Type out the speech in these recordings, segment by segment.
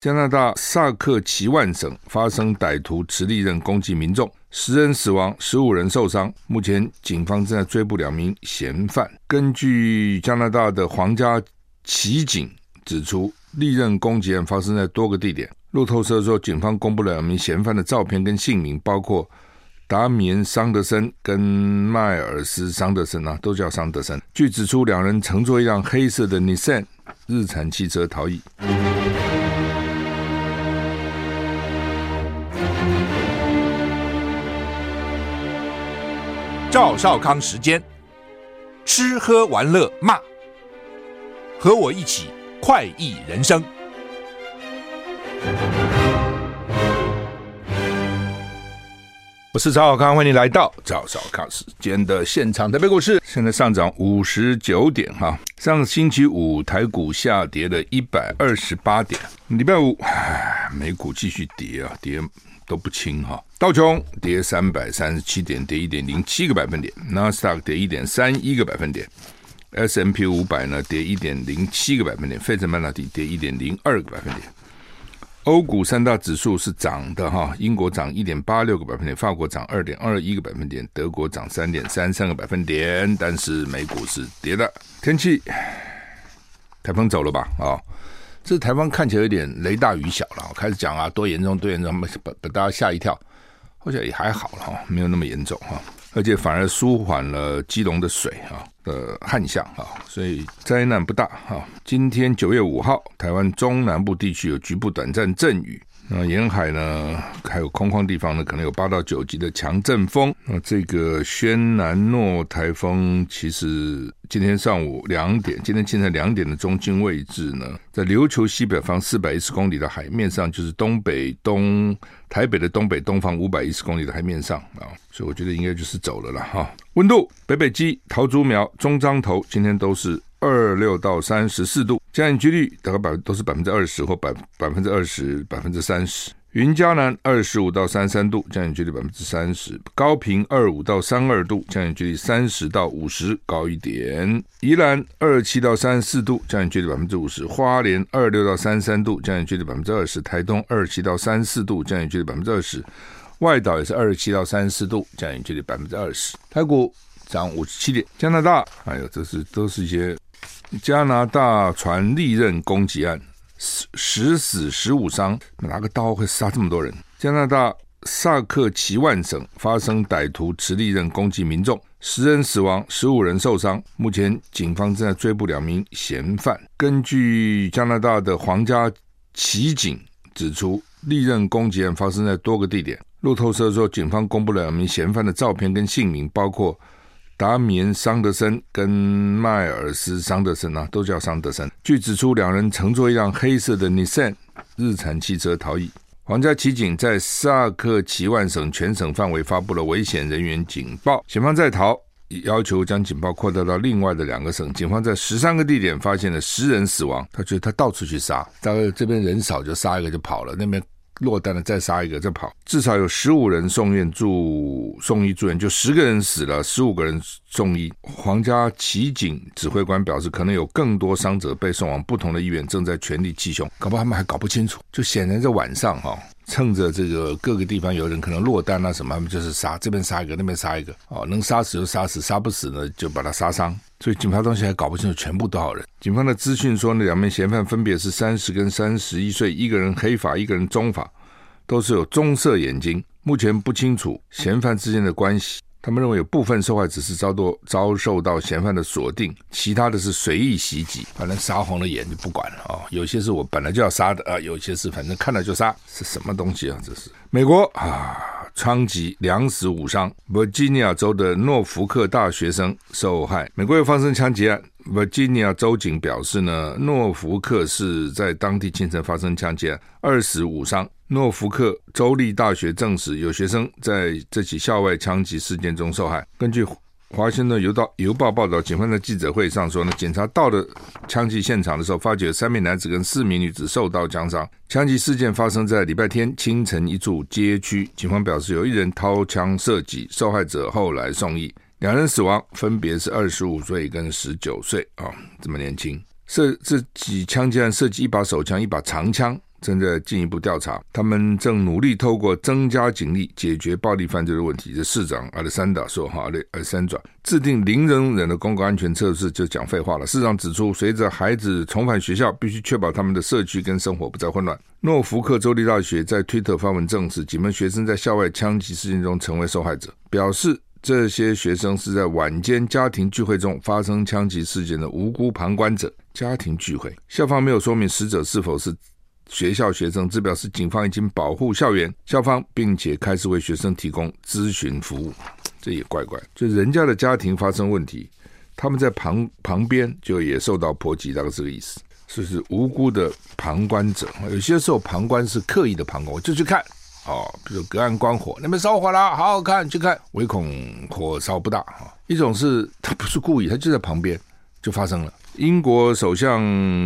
加拿大萨克齐万省发生歹徒持利刃攻击民众，十人死亡，十五人受伤。目前警方正在追捕两名嫌犯。根据加拿大的皇家骑警指出，利刃攻击案发生在多个地点。路透社说，警方公布了两名嫌犯的照片跟姓名，包括达米恩·桑德森跟迈尔斯·桑德森啊，都叫桑德森。据指出，两人乘坐一辆黑色的 Nissan 日产汽车逃逸。赵少康时间，吃喝玩乐骂，和我一起快意人生。我是赵少康，欢迎来到赵少康时间的现场。台北股市现在上涨五十九点哈，上星期五台股下跌了一百二十八点，礼拜五唉，美股继续跌啊，跌。都不轻哈，道琼跌三百三十七点，跌一点零七个百分点；纳斯达克跌一点三一个百分点；S&P 五百呢跌一点零七个百分点；费城半导体跌一点零二个百分点。欧股三大指数是涨的哈，英国涨一点八六个百分点，法国涨二点二一个百分点，德国涨三点三三个百分点，但是美股是跌的。天气，台风走了吧？啊。这台风看起来有点雷大雨小了，开始讲啊，多严重，多严重，把把大家吓一跳，而且也还好了哈，没有那么严重哈，而且反而舒缓了基隆的水哈的旱象哈，所以灾难不大哈。今天九月五号，台湾中南部地区有局部短暂阵雨。那沿海呢，还有空旷地方呢，可能有八到九级的强阵风。那这个轩岚诺台风，其实今天上午两点，今天清晨两点的中心位置呢，在琉球西北方四百一十公里的海面上，就是东北东台北的东北东方五百一十公里的海面上啊，所以我觉得应该就是走了了哈。温度，北北基、桃竹苗、中彰投，今天都是。二六到三十四度，降雨几率大概百都是百分之二十或百百分之二十百分之三十。云嘉南二十五到三三度，降雨几率百分之三十。高屏二五到三二度，降雨几率三十到五十，高一点。宜兰二七到三十四度，降雨几率百分之五十。花莲二六到三三度，降雨几率百分之二十。台东二七到三四度，降雨几率百分之二十。外岛也是二七到三十四度，降雨几率百分之二十。台股涨五十七点。加拿大还有、这是都是一些。加拿大传利刃攻击案，十十死十五伤，拿个刀会杀这么多人？加拿大萨克齐万省发生歹徒持利刃攻击民众，十人死亡，十五人受伤。目前警方正在追捕两名嫌犯。根据加拿大的皇家骑警指出，利刃攻击案发生在多个地点。路透社说，警方公布了两名嫌犯的照片跟姓名，包括。达米恩·桑德森跟迈尔斯·桑德森啊，都叫桑德森。据指出，两人乘坐一辆黑色的 Nissan 日产汽车逃逸。皇家骑警在萨克齐万省全省范围发布了危险人员警报，警方在逃，要求将警报扩大到另外的两个省。警方在十三个地点发现了十人死亡。他觉得他到处去杀，大概这边人少就杀一个就跑了，那边。落单了，再杀一个，再跑。至少有十五人送院住送医住院，就十个人死了，十五个人送医。皇家骑警指挥官表示，可能有更多伤者被送往不同的医院，正在全力缉凶。搞不好他们还搞不清楚。就显然在晚上哈、趁着这个各个地方有人可能落单啊什么，他们就是杀，这边杀一个，那边杀一个。哦，能杀死就杀死，杀不死呢就把他杀伤。所以警方当时还搞不清楚全部多少人。警方的资讯说，那两名嫌犯分别是三十跟三十一岁，一个人黑发，一个人棕发，都是有棕色眼睛。目前不清楚嫌犯之间的关系。他们认为有部分受害者是遭到遭受到嫌犯的锁定，其他的是随意袭击，反正杀红了眼就不管了啊、哦。有些是我本来就要杀的啊，有些是反正看了就杀，是什么东西啊？这是美国啊。枪击两死五伤，Virginia 州的诺福克大学生受害。美国又发生枪击案，Virginia 州警表示呢，诺福克是在当地清晨发生枪击案，二死五伤。诺福克州立大学证实，有学生在这起校外枪击事件中受害。根据华盛顿邮报邮报报道，警方在记者会上说呢，警察到了枪击现场的时候，发觉三名男子跟四名女子受到枪伤。枪击事件发生在礼拜天清晨一处街区，警方表示有一人掏枪射击，受害者后来送医，两人死亡，分别是二十五岁跟十九岁啊，这么年轻。涉这起枪击案涉及一把手枪、一把长枪，正在进一步调查。他们正努力透过增加警力解决暴力犯罪的问题。这市长阿德山大说：“哈，亚历山转制定零容忍的公共安全测试就讲废话了。”市长指出，随着孩子重返学校，必须确保他们的社区跟生活不再混乱。诺福克州立大学在推特发文证实，几名学生在校外枪击事件中成为受害者，表示。这些学生是在晚间家庭聚会中发生枪击事件的无辜旁观者。家庭聚会，校方没有说明死者是否是学校学生，只表示警方已经保护校园、校方，并且开始为学生提供咨询服务。这也怪怪，就人家的家庭发生问题，他们在旁旁边就也受到波及，大概这个意思。是是无辜的旁观者，有些时候旁观是刻意的旁观，我就去看。哦，比如隔岸观火，那边烧火了，好好看，去看，唯恐火烧不大哈。一种是他不是故意，他就在旁边就发生了。英国首相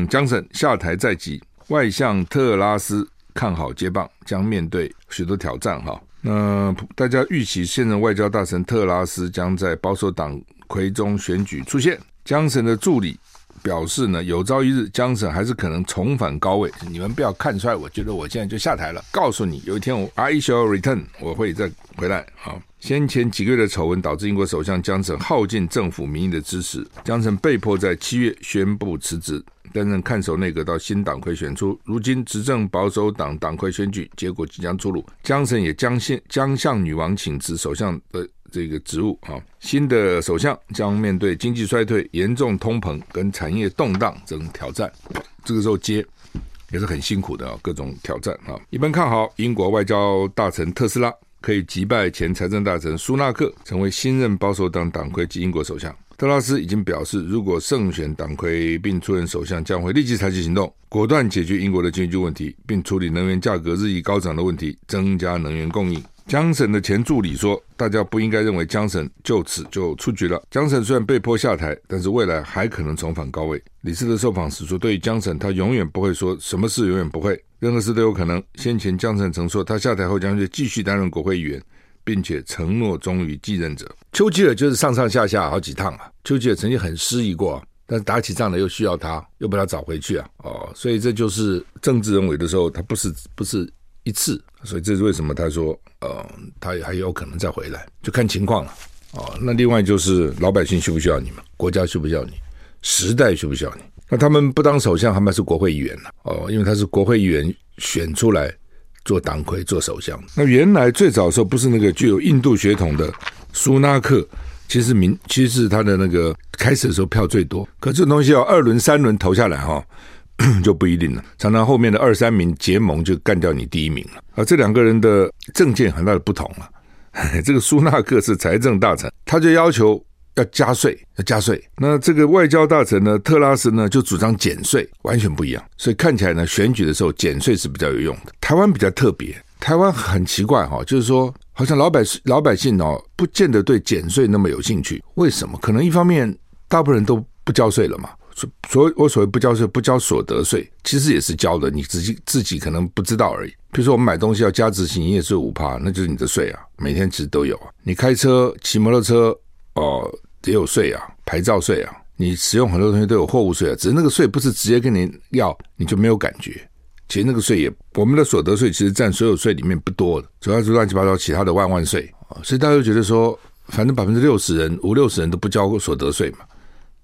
江森下台在即，外相特拉斯看好接棒，将面对许多挑战哈。那大家预期现任外交大臣特拉斯将在保守党魁中选举出现，江神的助理。表示呢，有朝一日江省还是可能重返高位。你们不要看出来，我觉得我现在就下台了。告诉你，有一天我 I shall return，我会再回来。好，先前几个月的丑闻导致英国首相江省耗尽政府民意的支持，江省被迫在七月宣布辞职，担任看守内阁到新党魁选出。如今执政保守党党魁选举结果即将出炉，江省也将现将向女王请辞首相的。这个职务啊，新的首相将面对经济衰退、严重通膨跟产业动荡等挑战。这个时候接也是很辛苦的啊，各种挑战啊。一般看好英国外交大臣特斯拉可以击败前财政大臣苏纳克，成为新任保守党党魁及英国首相。特拉斯已经表示，如果胜选党魁并出任首相，将会立即采取行动，果断解决英国的经济问题，并处理能源价格日益高涨的问题，增加能源供应。江省的前助理说：“大家不应该认为江省就此就出局了。江省虽然被迫下台，但是未来还可能重返高位。”李斯特受访时说：“对于江省，他永远不会说什么事永远不会，任何事都有可能。先前江省曾说，他下台后将会继续担任国会议员，并且承诺忠于继任者。丘吉尔就是上上下下好几趟啊。丘吉尔曾经很失意过，但是打起仗来又需要他，又把他找回去啊。哦，所以这就是政治人为的时候，他不是不是。”一次，所以这是为什么他说，呃，他也还有可能再回来，就看情况了。哦，那另外就是老百姓需不需要你们？国家需不需要你？时代需不需要你？那他们不当首相，他们是国会议员呢？哦，因为他是国会议员选出来做党魁、做首相。那原来最早的时候不是那个具有印度血统的苏纳克，其实民其实他的那个开始的时候票最多，可这东西要二轮、三轮投下来哈、就不一定了，常常后面的二三名结盟就干掉你第一名了。而这两个人的政见很大的不同了。这个苏纳克是财政大臣，他就要求要加税，要加税。那这个外交大臣呢，特拉斯呢，就主张减税，完全不一样。所以看起来呢，选举的时候减税是比较有用的。台湾比较特别，台湾很奇怪哈，就是说好像老百姓老百姓哦，不见得对减税那么有兴趣。为什么？可能一方面大部分人都不交税了嘛。所以，我所谓不交税，不交所得税，其实也是交的，你自己自己可能不知道而已。比如说，我们买东西要加执行营业税五趴，那就是你的税啊，每天其实都有啊。你开车、骑摩托车，哦、也有税啊，牌照税啊。你使用很多东西都有货物税啊，只是那个税不是直接跟你要，你就没有感觉。其实那个税也，我们的所得税其实占所有税里面不多的，主要是乱七八糟其他的万万税啊。所以大家就觉得说，反正百分之六十人、五六十人都不交所得税嘛。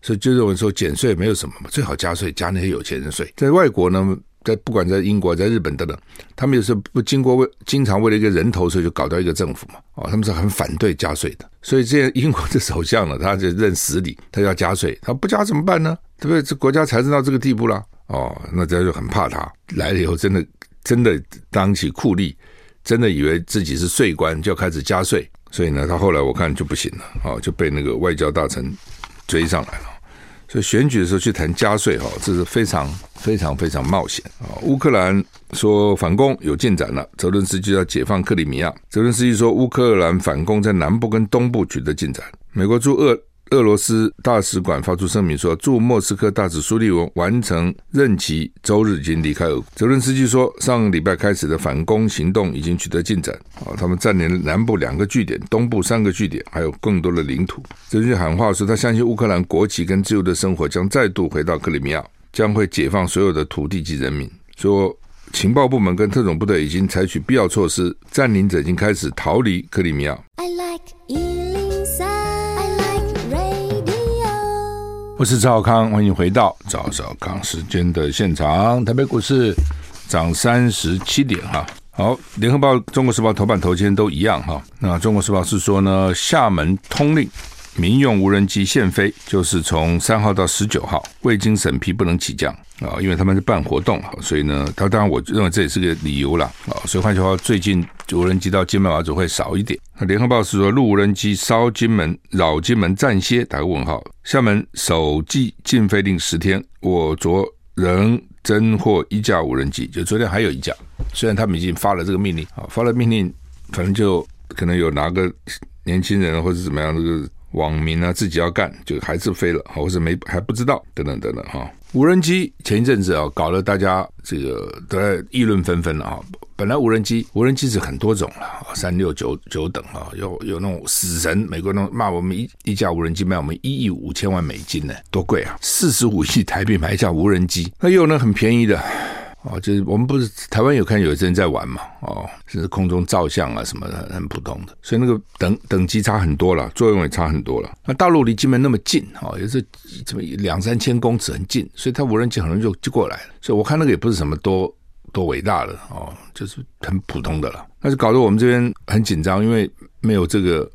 所以就认为说减税没有什么嘛，最好加税，加那些有钱人税。在外国呢，在不管在英国、在日本等等，他们有时候不经过为经常为了一个人头税就搞掉一个政府嘛，哦，他们是很反对加税的。所以这样英国的首相呢，他就认死理，他要加税，他不加怎么办呢？对不对？这国家财政到这个地步了，哦，那大家就很怕他来了以后，真的真的当起酷吏，真的以为自己是税官，就要开始加税。所以呢，他后来我看就不行了，哦，就被那个外交大臣。追上来了，所以选举的时候去谈加税哈，这是非常非常非常冒险啊！乌克兰说反攻有进展了，泽伦斯基要解放克里米亚。泽伦斯基说乌克兰反攻在南部跟东部取得进展。美国驻俄。俄罗斯大使馆发出声明说，驻莫斯科大使苏利文完成任期，周日已经离开俄国。泽伦斯基说，上个礼拜开始的反攻行动已经取得进展，啊，他们占领了南部两个据点，东部三个据点，还有更多的领土。泽伦斯基喊话说，他相信乌克兰国旗跟自由的生活将再度回到克里米亚，将会解放所有的土地及人民。说情报部门跟特种部队已经采取必要措施，占领者已经开始逃离克里米亚。I like 我是赵小康，欢迎回到赵少康时间的现场。台北股市涨三十七点哈。好，联合报、中国时报头版头条都一样哈。那中国时报是说呢，厦门通令。民用无人机限飞，就是从三号到十九号，未经审批不能起降啊，因为他们是办活动，所以呢，他当然我认为这也是个理由了啊。所以换句话，最近无人机到金门、马祖会少一点。那联合报是说，陆无人机烧金门、扰金门暂歇，打个问号。厦门首季禁飞令十天，我昨仍侦获一架无人机，就昨天还有一架，虽然他们已经发了这个命令啊，发了命令，反正就可能有哪个年轻人或者怎么样这个。网民啊，自己要干，就还是飞了，或者没还不知道，等等等等哈。无人机前一阵子啊，搞得大家这个都在议论纷纷了啊。本来无人机，无人机是很多种了，三六九九等啊，有有那种死神，美国那骂我们一一架无人机卖我们一亿五千万美金呢，多贵啊！四十五亿台币买一架无人机，那又有那很便宜的。哦，就是我们不是台湾有看有些人在玩嘛，哦，甚至空中照相啊什么的，很普通的，所以那个等等级差很多了，作用也差很多了。那大陆离金门那么近，哦，也是这么两三千公尺很近，所以它无人机很容易就就过来了。所以我看那个也不是什么多多伟大的哦，就是很普通的了。那就搞得我们这边很紧张，因为没有这个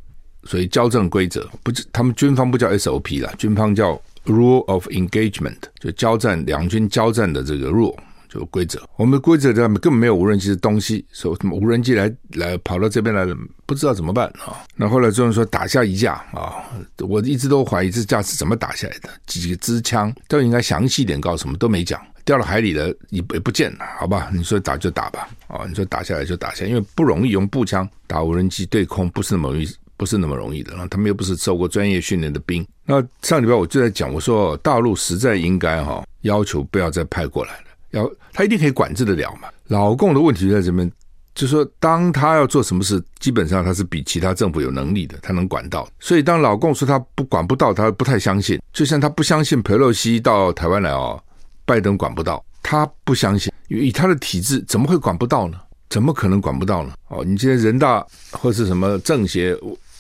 所以交战规则，不是他们军方不叫 SOP 啦，军方叫 Rule of Engagement，就交战两军交战的这个 rule。就规则，我们的规则上面根本没有无人机的东西，说什么无人机来来跑到这边来了，不知道怎么办啊？那后来就是说打下一架啊，我一直都怀疑这架是怎么打下来的，几支枪都应该详细点告诉什么都没讲，掉到海里了也也不见了，好吧？你说打就打吧，啊，你说打下来就打下来，因为不容易用步枪打无人机对空，不是那么容易，不是那么容易的，然后他们又不是受过专业训练的兵。那上礼拜我就在讲，我说大陆实在应该哈要求不要再派过来了。要他一定可以管制得了嘛？老共的问题在这边，就是说当他要做什么事，基本上他是比其他政府有能力的，他能管到。所以当老共说他不管不到，他不太相信。就像他不相信裴洛西到台湾来哦，拜登管不到，他不相信，因为以他的体制怎么会管不到呢？怎么可能管不到呢？哦，你今天人大或是什么政协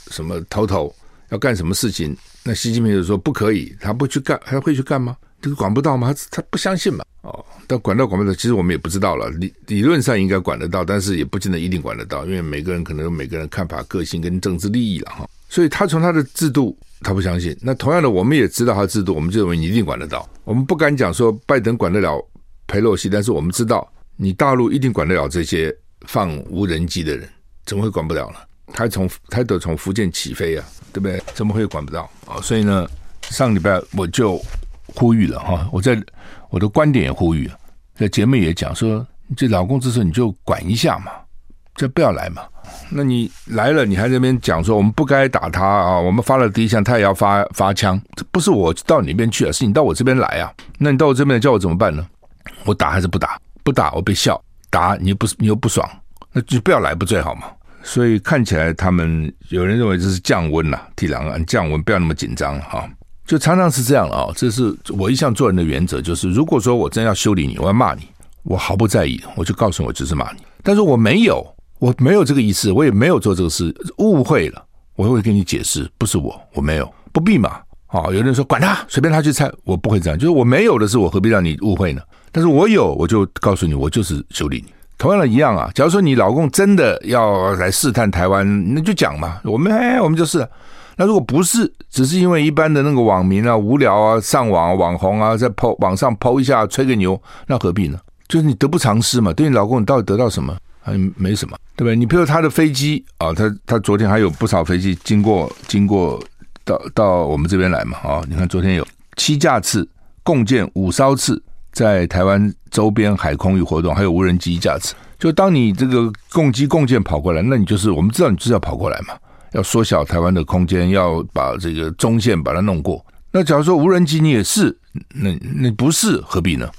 什么头头要干什么事情，那习近平就说不可以，他不去干，还会去干吗？这个管不到吗？他他不相信嘛？哦，但管到管不到，其实我们也不知道了。理理论上应该管得到，但是也不见得一定管得到，因为每个人可能有每个人看法、个性跟政治利益了哈。所以他从他的制度，他不相信。那同样的，我们也知道他的制度，我们就认为你一定管得到。我们不敢讲说拜登管得了佩洛西，但是我们知道你大陆一定管得了这些放无人机的人，怎么会管不了呢？他从他得从福建起飞啊，对不对？怎么会管不到啊？所以呢，上礼拜我就。呼吁了哈，我在我的观点也呼吁了，在节目也讲说，这老公之时你就管一下嘛，就不要来嘛。那你来了，你还在那边讲说我们不该打他啊，我们发了第一枪，他也要发发枪，这不是我到你那边去啊，是你到我这边来啊。那你到我这边来叫我怎么办呢？我打还是不打？不打我被笑，打你又不你又不爽，那就不要来不最好嘛。所以看起来他们有人认为这是降温呐，替两岸降温，不要那么紧张哈。就常常是这样了啊，这是我一向做人的原则，就是如果说我真要修理你，我要骂你，我毫不在意，我就告诉我只是骂你。但是我没有，我没有这个意思，我也没有做这个事，误会了，我会跟你解释，不是我，我没有，不必嘛。啊，有人说管他，随便他去猜，我不会这样，就是我没有的事，我何必让你误会呢？但是我有，我就告诉你，我就是修理你。同样的一样啊，假如说你老公真的要来试探台湾，那就讲嘛，我们哎，我们就是。那如果不是，只是因为一般的那个网民啊无聊啊上网啊网红啊在 po 网上 po 一下吹个牛，那何必呢？就是你得不偿失嘛。对你老公，你到底得到什么？还没什么，对不对？你比如他的飞机啊，他他昨天还有不少飞机经过经过到到我们这边来嘛啊，你看昨天有七架次共建五艘次在台湾周边海空域活动，还有无人机一架次。就当你这个共机共建跑过来，那你就是我们知道你就是要跑过来嘛。要缩小台湾的空间，要把这个中线把它弄过。那假如说无人机你也是，那那不是何必呢？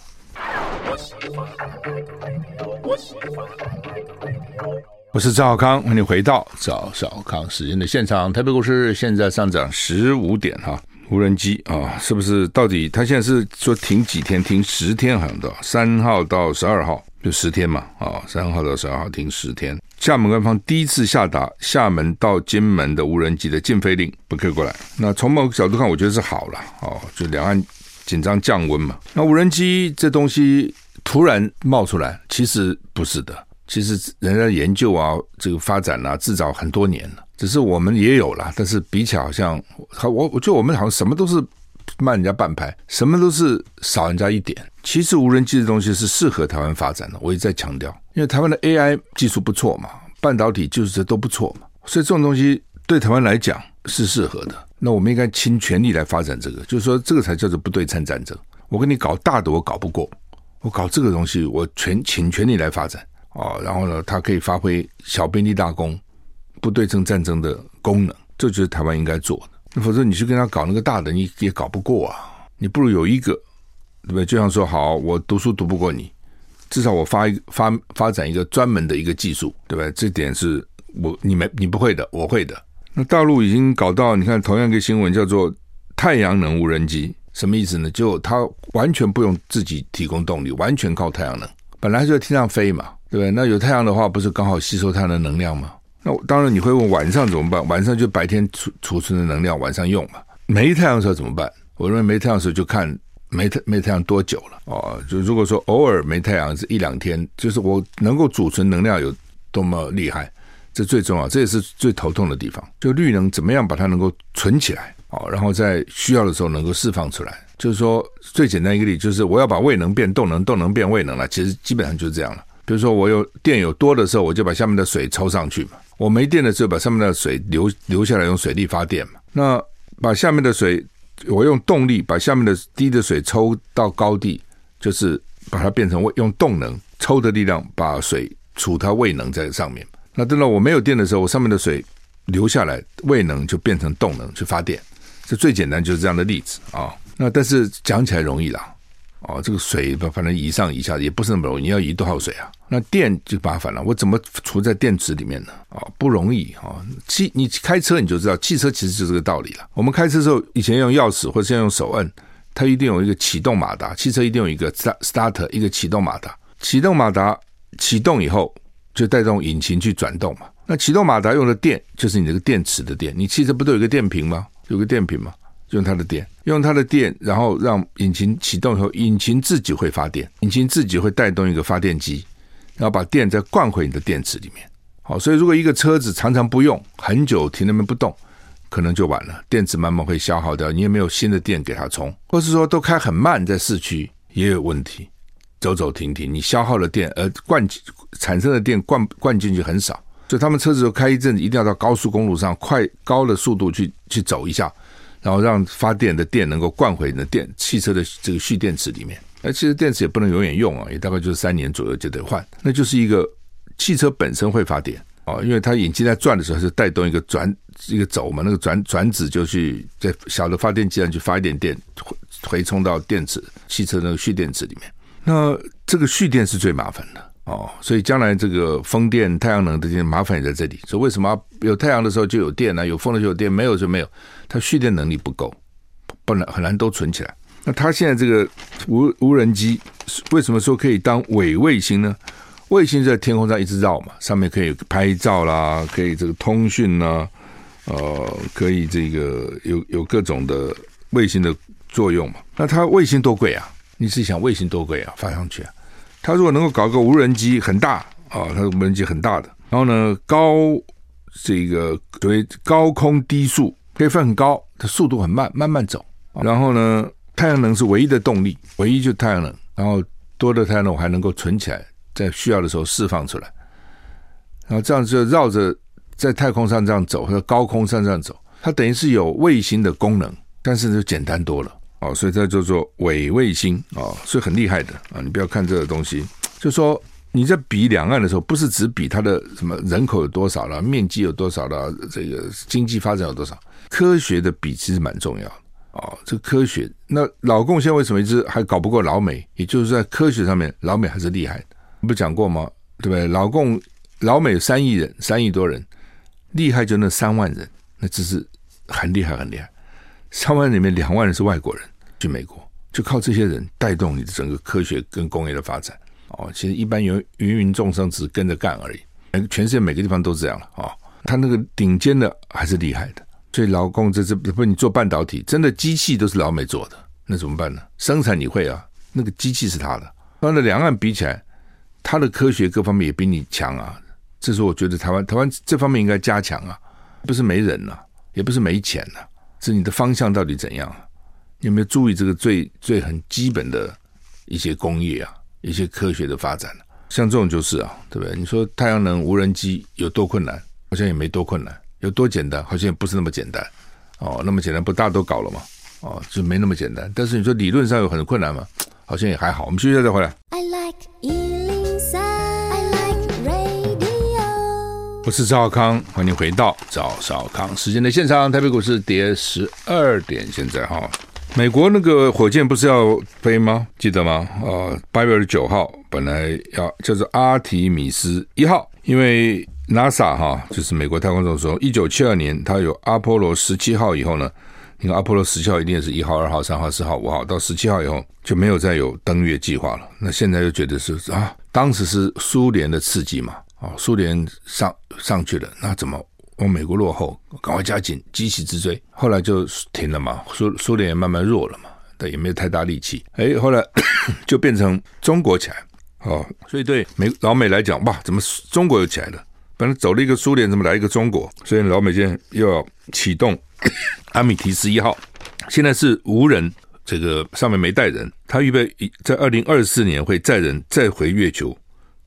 我是赵小康，欢迎回到赵小康时间的现场。台北股市现在上涨十五点哈，无人机啊，是不是？到底他现在是说停几天？停十天好像到三号到十二号。就十天嘛，啊，三号到十二号停十天。厦门官方第一次下达厦门到金门的无人机的禁飞令，不可以过来。那从某个角度看，我觉得是好了，哦，就两岸紧张降温嘛。那无人机这东西突然冒出来，其实不是的，其实人家研究啊，这个发展啊，制造很多年了，只是我们也有了，但是比起好像，我我觉得我们好像什么都是。慢人家半拍，什么都是少人家一点。其实无人机的东西是适合台湾发展的，我一再强调，因为台湾的 AI 技术不错嘛，半导体就是这都不错嘛，所以这种东西对台湾来讲是适合的。那我们应该倾全力来发展这个，就是说这个才叫做不对称战争。我跟你搞大的，我搞不过，我搞这个东西，我全倾全力来发展啊。然后呢，它可以发挥小兵立大功、不对称战争的功能，这就是台湾应该做的。否则你去跟他搞那个大的，你也搞不过啊！你不如有一个，对不对？就像说，好，我读书读不过你，至少我发一发发展一个专门的一个技术，对不对？这点是我你没你不会的，我会的。那大陆已经搞到，你看同样一个新闻叫做太阳能无人机，什么意思呢？就它完全不用自己提供动力，完全靠太阳能，本来就在天上飞嘛，对不对？那有太阳的话，不是刚好吸收它的能量吗？那当然你会问晚上怎么办？晚上就白天储储存的能量晚上用嘛。没太阳的时候怎么办？我认为没太阳的时候就看没太没太阳多久了哦。就如果说偶尔没太阳是一两天，就是我能够储存能量有多么厉害，这最重要，这也是最头痛的地方。就绿能怎么样把它能够存起来哦，然后在需要的时候能够释放出来。就是说最简单一个例，就是我要把位能变动能，动能变位能了。其实基本上就是这样了。比如说我有电有多的时候，我就把下面的水抽上去嘛。我没电的时候，把上面的水流流下来，用水力发电嘛。那把下面的水，我用动力把下面的低的水抽到高地，就是把它变成用动能抽的力量，把水储它位能在上面。那等到我没有电的时候，我上面的水流下来，位能就变成动能去发电。这最简单就是这样的例子啊。那但是讲起来容易啦。哦，这个水反正移上移下也不是那么容易，你要移多少水啊？那电就麻烦了，我怎么储在电池里面呢？啊、不容易啊！汽、你开车你就知道，汽车其实就是这个道理了。我们开车的时候，以前用钥匙或者现在用手摁，它一定有一个启动马达，汽车一定有一个 starter 一个启动马达。启动马达启动以后，就带动引擎去转动嘛。那启动马达用的电就是你这个电池的电。你汽车不都有个电瓶吗？有个电瓶吗？用它的电，用它的电，然后让引擎启动以后，引擎自己会发电，引擎自己会带动一个发电机，然后把电再灌回你的电池里面。好，所以如果一个车子常常不用，很久停那边不动，可能就完了，电池慢慢会消耗掉，你也没有新的电给它充，或是说都开很慢，在市区也有问题，走走停停，你消耗的电而灌产生的电灌灌进去很少，所以他们车子都开一阵子，一定要到高速公路上快高的速度去去走一下。然后让发电的电能够灌回你的电汽车的这个蓄电池里面，那其实电池也不能永远用啊，也大概就是三年左右就得换。那就是一个汽车本身会发电啊，因为它引擎在转的时候是带动一个转一个轴嘛，那个转转子就去在小的发电机上去发一点电回回充到电池汽车那个蓄电池里面。那这个蓄电是最麻烦的。哦，所以将来这个风电、太阳能的这些麻烦也在这里。所以为什么有太阳的时候就有电呢？有风的时候有电，没有就没有。它蓄电能力不够，不能很难都存起来。那它现在这个无无人机为什么说可以当伪卫星呢？卫星在天空上一直绕嘛，上面可以拍照啦，可以这个通讯啦，呃，可以这个有有各种的卫星的作用嘛。那它卫星多贵啊？你自己想卫星多贵啊？发上去啊？它如果能够搞个无人机很大啊，它的无人机很大的，然后呢，高这个所谓高空低速可以飞很高，它速度很慢，慢慢走。然后呢，太阳能是唯一的动力，唯一就是太阳能。然后多的太阳能我还能够存起来，在需要的时候释放出来。然后这样就绕着在太空上这样走，或者高空上这样走，它等于是有卫星的功能，但是就简单多了。哦，所以这叫做伪卫星哦，所以很厉害的啊！你不要看这个东西，就说你在比两岸的时候，不是只比它的什么人口有多少了，面积有多少了，这个经济发展有多少，科学的比其实蛮重要的哦。这科学，那老共现在为什么一直还搞不过老美？也就是在科学上面，老美还是厉害的。不讲过吗？对不对？老共老美三亿人，三亿多人，厉害就那三万人，那只是很厉害很厉害。三万里面两万人是外国人。去美国，就靠这些人带动你的整个科学跟工业的发展哦，其实一般芸芸芸众生只跟着干而已。全世界每个地方都这样了啊、哦，他那个顶尖的还是厉害的。所以劳工这这不你做半导体，真的机器都是老美做的，那怎么办呢？生产你会啊，那个机器是他的。当然两岸比起来，他的科学各方面也比你强啊。这是我觉得台湾台湾这方面应该加强啊，不是没人呐、也不是没钱呐、是你的方向到底怎样啊？有没有注意这个最最很基本的一些工业啊，一些科学的发展？像这种就是啊，对不对？你说太阳能无人机有多困难？好像也没多困难，有多简单？好像也不是那么简单哦。那么简单不大家都搞了吗？哦，就没那么简单。但是你说理论上有很多困难吗？好像也还好。我们休息一下再回来。I like 我是赵少康，欢迎回到赵少康时间的现场。台北股市跌十二点，现在哈，美国那个火箭不是要飞吗？记得吗？啊，八月二十九号本来要叫做阿提米斯一号，因为 NASA 哈，就是美国太空总署，一九七二年它有阿波罗十七号以后呢，你看阿波罗十七号一定是一号、二号、三号、四号、五号，到十七号以后就没有再有登月计划了。那现在又觉得是啊，当时是苏联的刺激嘛。哦，苏联上上去了，那怎么往美国落后？赶快加紧，急起直追。后来就停了嘛，苏苏联也慢慢弱了嘛，但也没有太大力气。哎，后来 就变成中国起来。哦，所以对美老美来讲，哇，怎么中国又起来了？本来走了一个苏联，怎么来一个中国？所以老美现在又要启动 阿米提斯一号，现在是无人，这个上面没带人，他预备在二零二四年会载人再回月球。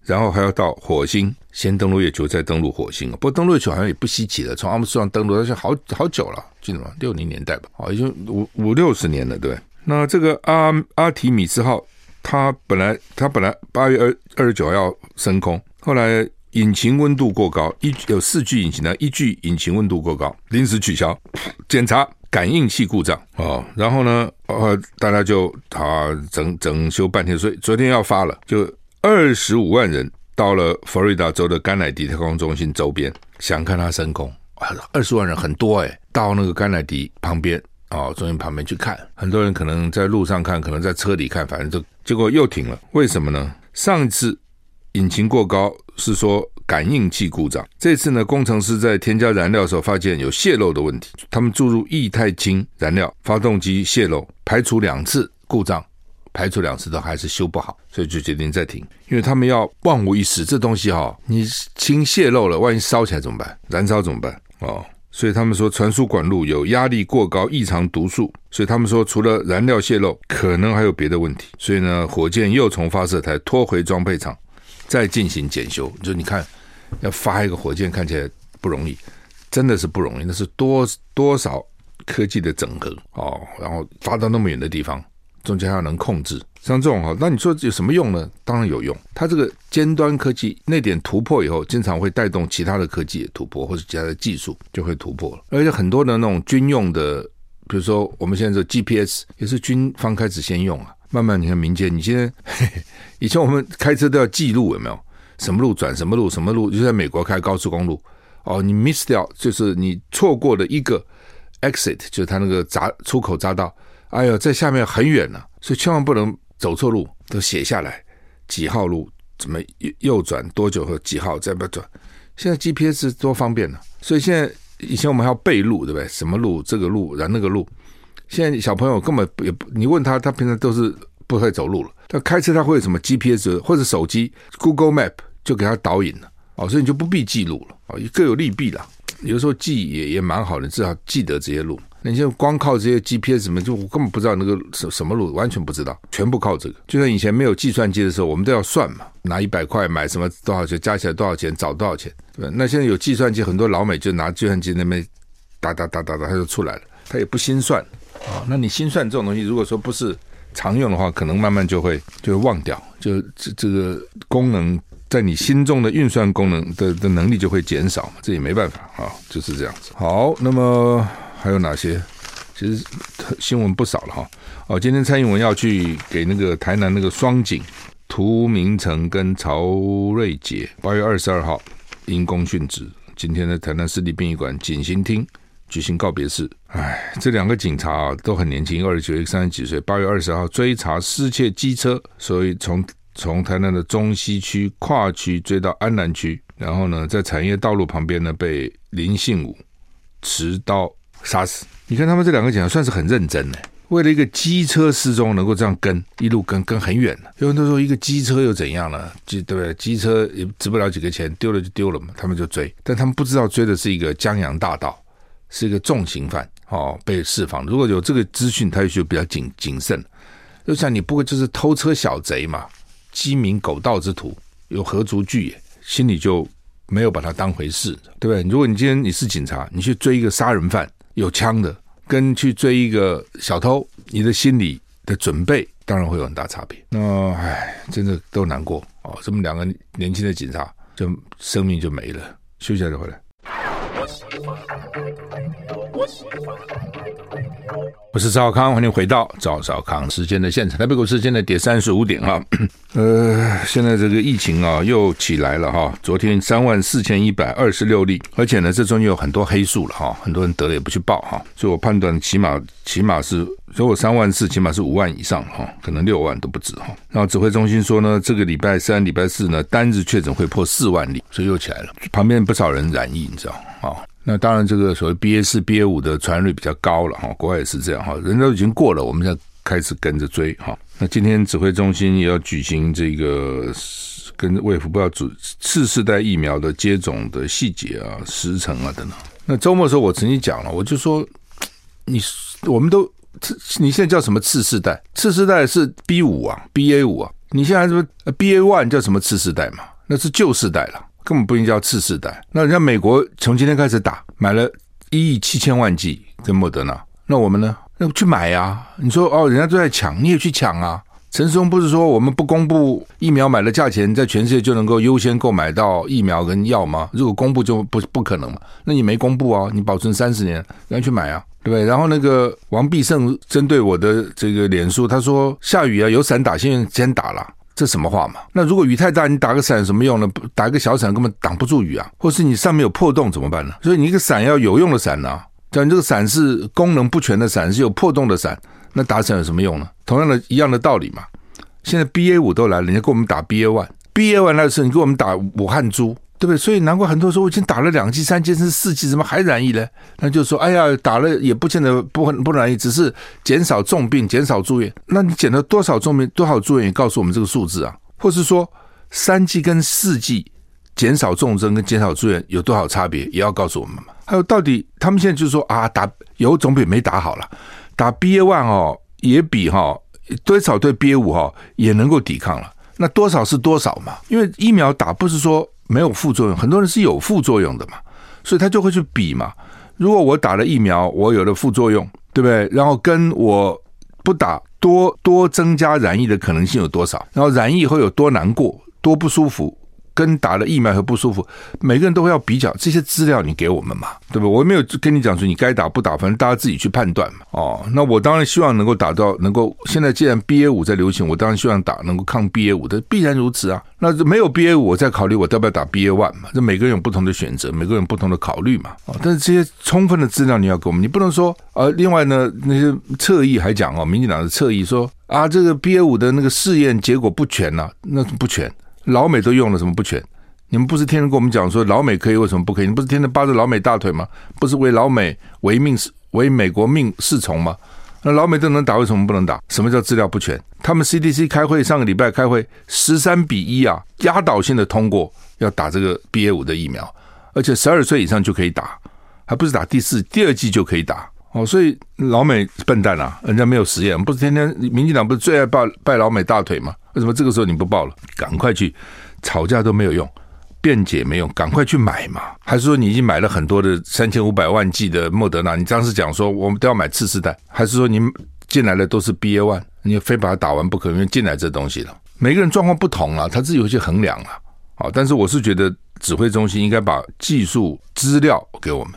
然后还要到火星，先登陆月球，再登陆火星。不过登陆月球好像也不稀奇了，从阿姆斯特朗登陆，而且好好久了，记得吗？六零年代吧，哦，已经五五六十年了，对。那这个阿阿提米斯号，它本来它本来八月二二十九号要升空，后来引擎温度过高，一有四具引擎呢，一具引擎温度过高，临时取消，检查感应器故障哦。然后呢，呃，大家就啊整整修半天，所以昨天要发了，就。二十五万人到了佛罗里达州的甘乃迪太空中心周边，想看它升空。二十万人很多诶，到那个甘乃迪旁边啊，中心旁边去看。很多人可能在路上看，可能在车里看，反正就结果又停了。为什么呢？上一次引擎过高是说感应器故障，这次呢，工程师在添加燃料的时候发现有泄漏的问题，他们注入液态氢燃料，发动机泄漏，排除两次故障。排除两次都还是修不好，所以就决定再停，因为他们要万无一失。这东西哈、你氢泄漏了，万一烧起来怎么办？燃烧怎么办？哦，所以他们说传输管路有压力过高、异常毒素，所以他们说除了燃料泄漏，可能还有别的问题。所以呢，火箭又从发射台拖回装配厂，再进行检修。就你看，要发一个火箭看起来不容易，真的是不容易。那是多多少科技的整合哦，然后发到那么远的地方。中间还要能控制，像这种哈，那你说有什么用呢？当然有用。它这个尖端科技那点突破以后，经常会带动其他的科技的突破，或者其他的技术就会突破了。而且很多的那种军用的，比如说我们现在这 GPS 也是军方开始先用啊。慢慢你看民间，你现在嘿 以前我们开车都要记录有没有？什么路转什么路，什么路就在美国开高速公路哦，你 miss 掉就是你错过了一个 exit，就是它那个匝出口匝道。哎呦，在下面很远呢、所以千万不能走错路，都写下来，几号路怎么右右转多久和几号再不转。现在 GPS 多方便呢、所以现在以前我们还要背路，对不对？什么路这个路，然后那个路。现在小朋友根本也不，你问他，他平常都是不会走路了。他开车他会有什么 GPS 或者手机 Google Map 就给他导引了，哦，所以你就不必记录了，哦，各有利弊啦。有时候记也也蛮好的，至少记得这些路。你现在光靠这些 GPS 什么，就我根本不知道那个什什么路，完全不知道，全部靠这个。就像以前没有计算机的时候，我们都要算嘛，拿一百块买什么多少钱，加起来多少钱，找多少钱，对？那现在有计算机，很多老美就拿计算机那边打打打打打，他就出来了，他也不心算啊。那你心算这种东西，如果说不是常用的话，可能慢慢就会就会忘掉，就这这个功能。在你心中的运算功能的的能力就会减少，这也没办法啊，就是这样子。好，那么还有哪些？其实新闻不少了哈。哦，今天蔡英文要去给那个台南那个双井涂明成跟曹瑞杰，八月二十二号因公殉职。今天的台南市立殡仪馆警行厅举行告别式。哎，这两个警察啊都很年轻，二十九、一个三十几岁。八月二十号追查失窃机车，所以从从台南的中西区跨区追到安南区，然后呢，在产业道路旁边呢被林信武持刀杀死。你看他们这两个警察算是很认真呢，为了一个机车失踪能够这样跟一路跟跟很远的。有人都说一个机车又怎样呢？机对不对？机车也值不了几个钱，丢了就丢了嘛，他们就追。但他们不知道追的是一个江洋大盗，是一个重刑犯哦，被释放。如果有这个资讯，他就比较谨谨慎。就像你不会就是偷车小贼嘛，鸡鸣狗盗之徒，有何足惧也？心里就没有把他当回事，对不对？如果你今天你是警察，你去追一个杀人犯有枪的，跟去追一个小偷，你的心理的准备当然会有很大差别。那唉，真的都难过哦。这么两个年轻的警察，就生命就没了。休息一下再回来。Plus. 我是赵康，欢迎回到赵少康时间的现场。台北股市现在跌三十五点哈，呃，现在这个疫情啊又起来了哈。昨天三万四千一百二十六例，而且呢，这中间有很多黑数了哈，很多人得了也不去报哈，所以我判断起码起码是如果三万四，起码是五万以上哈，可能六万都不止哈。然后指挥中心说呢，这个礼拜三、礼拜四呢，单日确诊会破四万例，所以又起来了。旁边不少人染疫，你知道啊？那当然，这个所谓 BA 四、BA 五的传染率比较高了哈，国外也是这样哈，人都已经过了，我们现在开始跟着追哈。那今天指挥中心也要举行这个跟卫福部要主次世代疫苗的接种的细节啊、时程啊等等。那周末的时候，我曾经讲了，我就说你我们都次你现在叫什么次世代？次世代是 B 五啊，BA 五啊，你现在说 BA one 叫什么次世代嘛？那是旧世代了。根本不应该叫次世代。那人家美国从今天开始打，买了一亿七千万剂跟莫德纳，那我们呢？那去买呀、啊？你说哦，人家都在抢，你也去抢啊？陈时中不是说我们不公布疫苗买的价钱，在全世界就能够优先购买到疫苗跟药吗？如果公布就不不可能嘛？那你没公布啊？你保存三十年，人家去买啊？对不对？然后那个王必胜针对我的这个脸书，他说下雨啊，有伞打先先打了。这什么话嘛？那如果雨太大，你打个伞有什么用呢？打一个小伞根本挡不住雨啊！或是你上面有破洞怎么办呢？所以你一个伞要有用的伞呢、啊。假如这个伞是功能不全的伞，是有破洞的伞，那打伞有什么用呢？同样的一样的道理嘛。现在 BA 五都来了，人家给我们打 BA one，BA one 来的时候你给我们打武汉猪。对不对？所以难怪很多人说我已经打了两剂、三剂甚至四剂，怎么还染疫呢？那就说，哎呀，打了也不见得不不染疫，只是减少重病、减少住院。那你减了多少重病、多少住院，也告诉我们这个数字啊？或是说，三剂跟四剂减少重症跟减少住院有多少差别，也要告诉我们嘛？还有，到底他们现在就是说啊，打有总比没打好了，打 BA one 哦，也比哈、哦、多少对 BA 五哈也能够抵抗了。那多少是多少嘛？因为疫苗打不是说。没有副作用，很多人是有副作用的嘛，所以他就会去比嘛。如果我打了疫苗，我有了副作用，对不对？然后跟我不打多多增加染疫的可能性有多少？然后染疫以后有多难过、多不舒服？跟打了疫苗和不舒服，每个人都会要比较这些资料，你给我们嘛，对不？我没有跟你讲说你该打不打，反正大家自己去判断嘛。哦，那我当然希望能够打到能够。现在既然 BA 五在流行，我当然希望打能够抗 BA 五的，必然如此啊。那没有 BA 五，我再考虑我要不要打 BA one 嘛。这每个人有不同的选择，每个人有不同的考虑嘛。哦，但是这些充分的资料你要给我们，你不能说呃，另外呢那些侧翼还讲哦，民进党的侧翼说啊，这个 BA 五的那个试验结果不全呐、啊，那不全。老美都用了，什么不全？你们不是天天跟我们讲说老美可以，为什么不可以？你不是天天扒着老美大腿吗？不是为老美为命为美国命是从吗？那老美都能打，为什么不能打？什么叫资料不全？他们 CDC 开会上个礼拜开会，十三比一啊，压倒性的通过要打这个 BA 五的疫苗，而且十二岁以上就可以打，还不是打第四第二季就可以打哦。所以老美笨蛋啊，人家没有实验，不是天天民进党不是最爱抱拜老美大腿吗？为什么这个时候你不报了？赶快去，吵架都没有用，辩解没用，赶快去买嘛！还是说你已经买了很多的三千五百万剂的莫德纳？你当时讲说我们都要买次世代，还是说你进来的都是 BA one，你非把它打完不可？因为进来这东西了，每个人状况不同啊，他自己会去衡量啊。好，但是我是觉得指挥中心应该把技术资料给我们，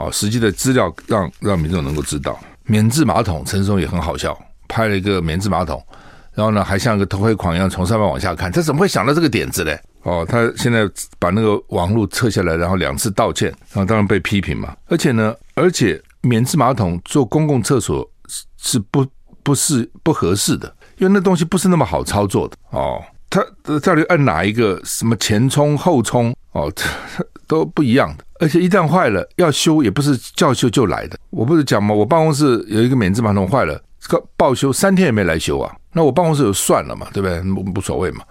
哦，实际的资料让让民众能够知道。免治马桶，陈松也很好笑，拍了一个免治马桶。然后呢，还像个偷窥狂一样从上面往下看，他怎么会想到这个点子嘞？哦，他现在把那个网路撤下来，然后两次道歉，然后当然被批评嘛。而且呢，而且免治马桶做公共厕所是是不不是不合适的，因为那东西不是那么好操作的哦。他到底按哪一个？什么前冲后冲？哦，都不一样的。而且一旦坏了，要修也不是叫修就来的。我不是讲吗？我办公室有一个免治马桶坏了，报修三天也没来修啊。那我办公室有算了嘛，对不对？无所谓嘛。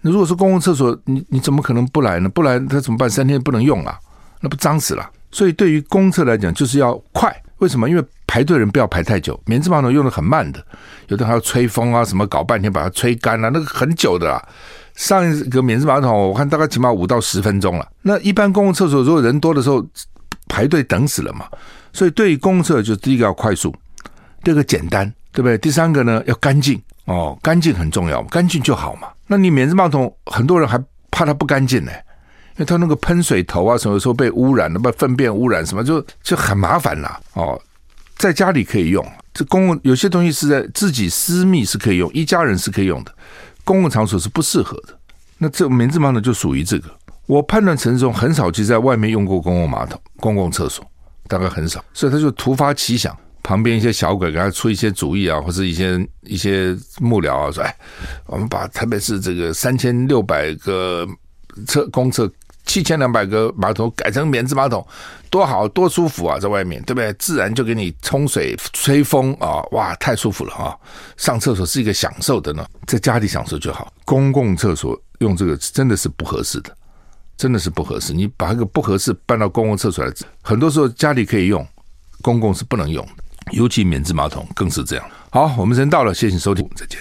那如果是公共厕所，你你怎么可能不来呢？不来他怎么办？三天不能用啊，那不脏死了。所以对于公厕来讲，就是要快。为什么？因为排队人不要排太久，免治马桶用的很慢的，有的还要吹风啊，什么搞半天把它吹干啊，那个很久的啦。上一个免治马桶，我看大概起码五到十分钟了。那一般公共厕所如果人多的时候排队等死了嘛。所以对于公厕，就第一个要快速，第二个简单，对不对？第三个呢要干净哦，干净很重要，干净就好嘛。那你免治马桶很多人还怕它不干净呢，因为它那个喷水头啊，什么时候被污染了，被粪便污染什么，就就很麻烦了哦。在家里可以用，这公共有些东西是在自己私密是可以用，一家人是可以用的，公共场所是不适合的。那这免治马桶就属于这个。我判断陈松很少去在外面用过公共马桶、公共厕所，大概很少，所以他就突发奇想。旁边一些小鬼给他出一些主意啊，或者一些一些幕僚啊，说：“哎，我们把特别是这个三千六百个厕公厕、七千两百个马桶改成免治马桶，多好多舒服啊，在外面对不对？自然就给你冲水、吹风啊，哇，太舒服了啊！上厕所是一个享受的呢，在家里享受就好。公共厕所用这个真的是不合适的，真的是不合适。你把那个不合适搬到公共厕所来，很多时候家里可以用，公共是不能用的。”尤其免治马桶更是这样。好，我们人到了，谢谢收听，再见。